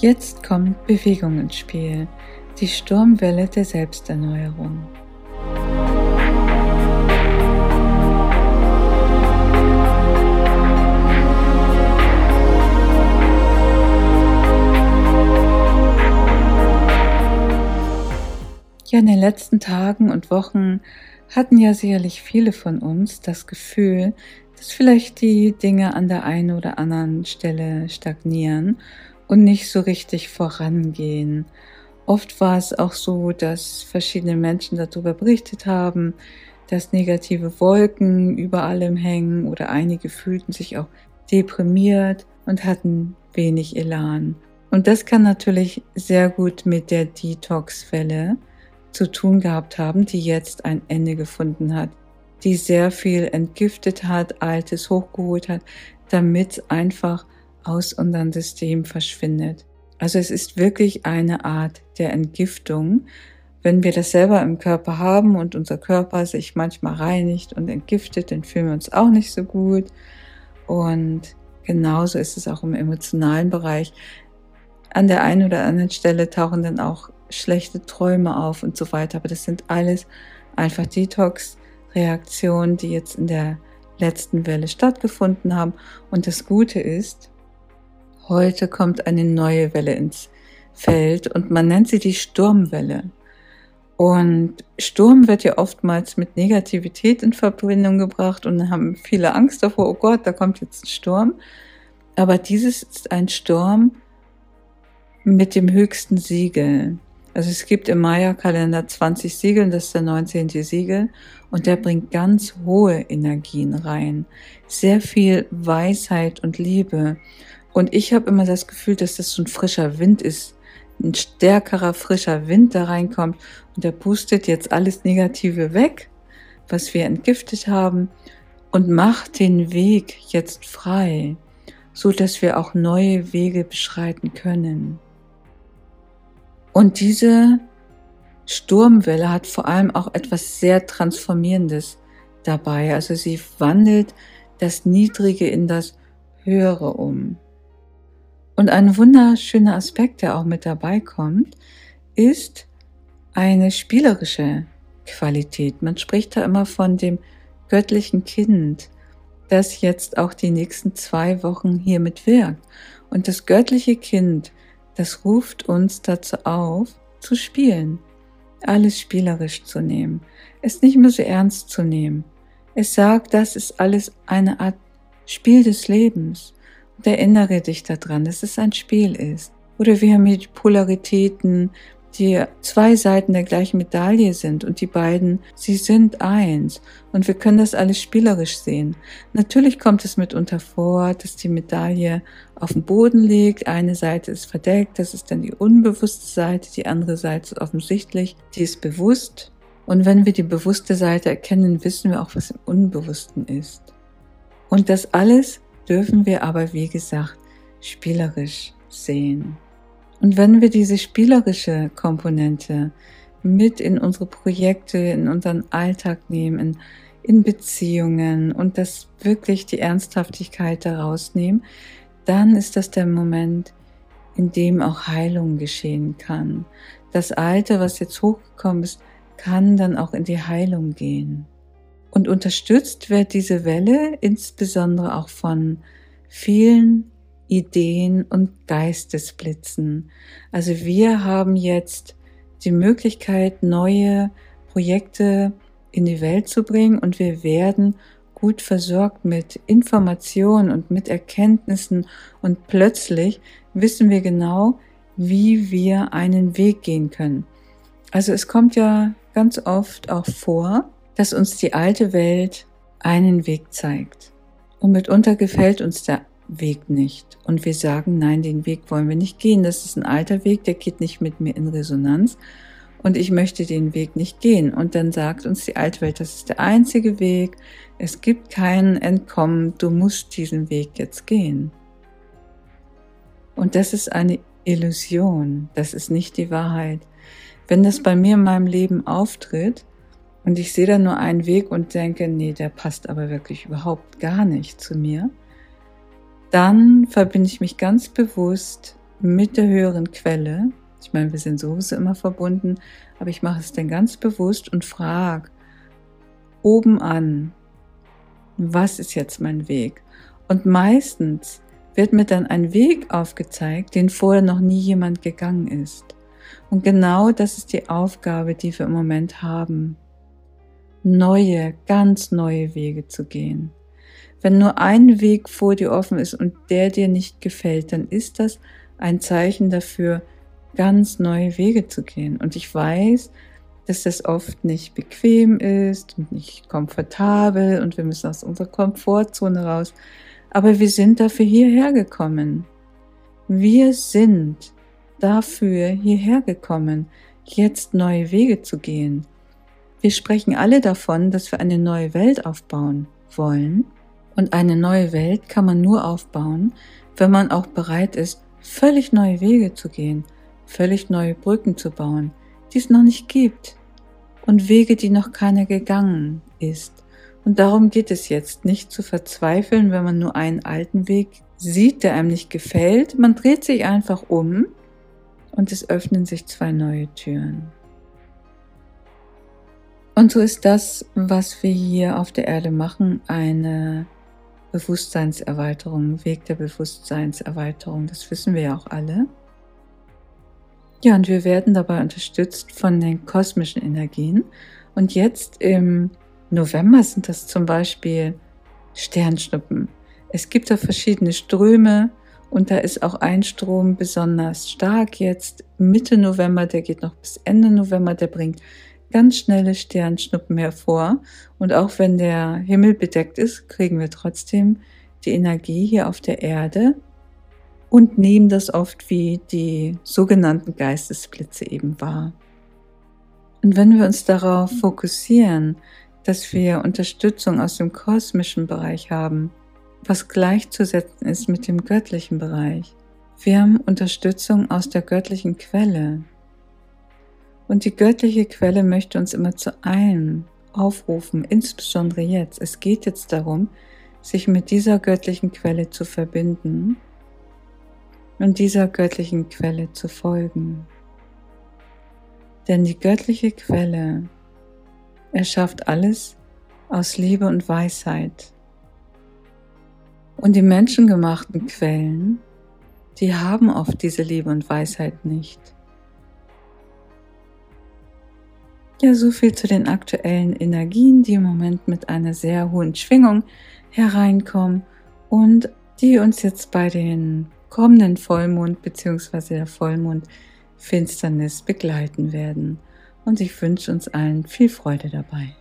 Jetzt kommt Bewegung ins Spiel, die Sturmwelle der Selbsterneuerung. Ja, in den letzten Tagen und Wochen hatten ja sicherlich viele von uns das Gefühl, dass vielleicht die Dinge an der einen oder anderen Stelle stagnieren und nicht so richtig vorangehen. Oft war es auch so, dass verschiedene Menschen darüber berichtet haben, dass negative Wolken über allem hängen oder einige fühlten sich auch deprimiert und hatten wenig Elan. Und das kann natürlich sehr gut mit der Detox-Welle zu tun gehabt haben, die jetzt ein Ende gefunden hat, die sehr viel entgiftet hat, Altes hochgeholt hat, damit einfach aus unserem System verschwindet. Also es ist wirklich eine Art der Entgiftung. Wenn wir das selber im Körper haben und unser Körper sich manchmal reinigt und entgiftet, dann fühlen wir uns auch nicht so gut. Und genauso ist es auch im emotionalen Bereich. An der einen oder anderen Stelle tauchen dann auch schlechte Träume auf und so weiter. Aber das sind alles einfach Detox-Reaktionen, die jetzt in der letzten Welle stattgefunden haben. Und das Gute ist, heute kommt eine neue Welle ins Feld und man nennt sie die Sturmwelle. Und Sturm wird ja oftmals mit Negativität in Verbindung gebracht und haben viele Angst davor, oh Gott, da kommt jetzt ein Sturm. Aber dieses ist ein Sturm mit dem höchsten Siegel. Also es gibt im Maya-Kalender 20 Siegel, das ist der 19. Siegel und der bringt ganz hohe Energien rein. Sehr viel Weisheit und Liebe. Und ich habe immer das Gefühl, dass das so ein frischer Wind ist, ein stärkerer, frischer Wind da reinkommt und der pustet jetzt alles Negative weg, was wir entgiftet haben und macht den Weg jetzt frei, so dass wir auch neue Wege beschreiten können. Und diese Sturmwelle hat vor allem auch etwas sehr Transformierendes dabei. Also sie wandelt das Niedrige in das Höhere um. Und ein wunderschöner Aspekt, der auch mit dabei kommt, ist eine spielerische Qualität. Man spricht da immer von dem göttlichen Kind, das jetzt auch die nächsten zwei Wochen hier mitwirkt. Und das göttliche Kind das ruft uns dazu auf, zu spielen, alles spielerisch zu nehmen, es nicht mehr so ernst zu nehmen. Es sagt, das ist alles eine Art Spiel des Lebens. Und erinnere dich daran, dass es ein Spiel ist. Oder wir haben hier die Polaritäten, die zwei Seiten der gleichen Medaille sind und die beiden, sie sind eins und wir können das alles spielerisch sehen. Natürlich kommt es mitunter vor, dass die Medaille auf dem Boden liegt, eine Seite ist verdeckt, das ist dann die unbewusste Seite, die andere Seite ist offensichtlich, die ist bewusst und wenn wir die bewusste Seite erkennen, wissen wir auch, was im Unbewussten ist. Und das alles dürfen wir aber, wie gesagt, spielerisch sehen. Und wenn wir diese spielerische Komponente mit in unsere Projekte, in unseren Alltag nehmen, in, Beziehungen und das wirklich die Ernsthaftigkeit daraus nehmen, dann ist das der Moment, in dem auch Heilung geschehen kann. Das Alte, was jetzt hochgekommen ist, kann dann auch in die Heilung gehen. Und unterstützt wird diese Welle insbesondere auch von vielen Ideen und Geistesblitzen. Also wir haben jetzt die Möglichkeit, neue Projekte in die Welt zu bringen und wir werden gut versorgt mit Informationen und mit Erkenntnissen und plötzlich wissen wir genau, wie wir einen Weg gehen können. Also es kommt ja ganz oft auch vor, dass uns die alte Welt einen Weg zeigt. Und mitunter gefällt uns der Weg nicht. Und wir sagen, nein, den Weg wollen wir nicht gehen. Das ist ein alter Weg, der geht nicht mit mir in Resonanz. Und ich möchte den Weg nicht gehen. Und dann sagt uns die alte Welt, das ist der einzige Weg. Es gibt keinen Entkommen. Du musst diesen Weg jetzt gehen. Und das ist eine Illusion. Das ist nicht die Wahrheit. Wenn das bei mir in meinem Leben auftritt und ich sehe da nur einen Weg und denke, nee, der passt aber wirklich überhaupt gar nicht zu mir, dann verbinde ich mich ganz bewusst mit der höheren Quelle. Ich meine, wir sind sowieso immer verbunden, aber ich mache es dann ganz bewusst und frage oben an, was ist jetzt mein Weg? Und meistens wird mir dann ein Weg aufgezeigt, den vorher noch nie jemand gegangen ist. Und genau das ist die Aufgabe, die wir im Moment haben. Neue, ganz neue Wege zu gehen. Wenn nur ein Weg vor dir offen ist und der dir nicht gefällt, dann ist das ein Zeichen dafür, ganz neue Wege zu gehen. Und ich weiß, dass das oft nicht bequem ist und nicht komfortabel und wir müssen aus unserer Komfortzone raus. Aber wir sind dafür hierher gekommen. Wir sind dafür hierher gekommen, jetzt neue Wege zu gehen. Wir sprechen alle davon, dass wir eine neue Welt aufbauen wollen. Und eine neue Welt kann man nur aufbauen, wenn man auch bereit ist, völlig neue Wege zu gehen, völlig neue Brücken zu bauen, die es noch nicht gibt. Und Wege, die noch keiner gegangen ist. Und darum geht es jetzt, nicht zu verzweifeln, wenn man nur einen alten Weg sieht, der einem nicht gefällt. Man dreht sich einfach um und es öffnen sich zwei neue Türen. Und so ist das, was wir hier auf der Erde machen, eine Bewusstseinserweiterung, Weg der Bewusstseinserweiterung. Das wissen wir ja auch alle. Ja, und wir werden dabei unterstützt von den kosmischen Energien. Und jetzt im November sind das zum Beispiel Sternschnuppen. Es gibt da verschiedene Ströme und da ist auch ein Strom besonders stark jetzt Mitte November, der geht noch bis Ende November, der bringt ganz schnelle Sternschnuppen hervor. Und auch wenn der Himmel bedeckt ist, kriegen wir trotzdem die Energie hier auf der Erde und nehmen das oft wie die sogenannten Geistesblitze eben wahr. Und wenn wir uns darauf fokussieren, dass wir Unterstützung aus dem kosmischen Bereich haben, was gleichzusetzen ist mit dem göttlichen Bereich. Wir haben Unterstützung aus der göttlichen Quelle. Und die göttliche Quelle möchte uns immer zu einem aufrufen, insbesondere jetzt. Es geht jetzt darum, sich mit dieser göttlichen Quelle zu verbinden und dieser göttlichen Quelle zu folgen. Denn die göttliche Quelle er schafft alles aus Liebe und Weisheit. Und die menschengemachten Quellen, die haben oft diese Liebe und Weisheit nicht. Ja, so viel zu den aktuellen Energien, die im Moment mit einer sehr hohen Schwingung hereinkommen und die uns jetzt bei den kommenden Vollmond bzw. der Vollmondfinsternis begleiten werden und ich wünsche uns allen viel Freude dabei.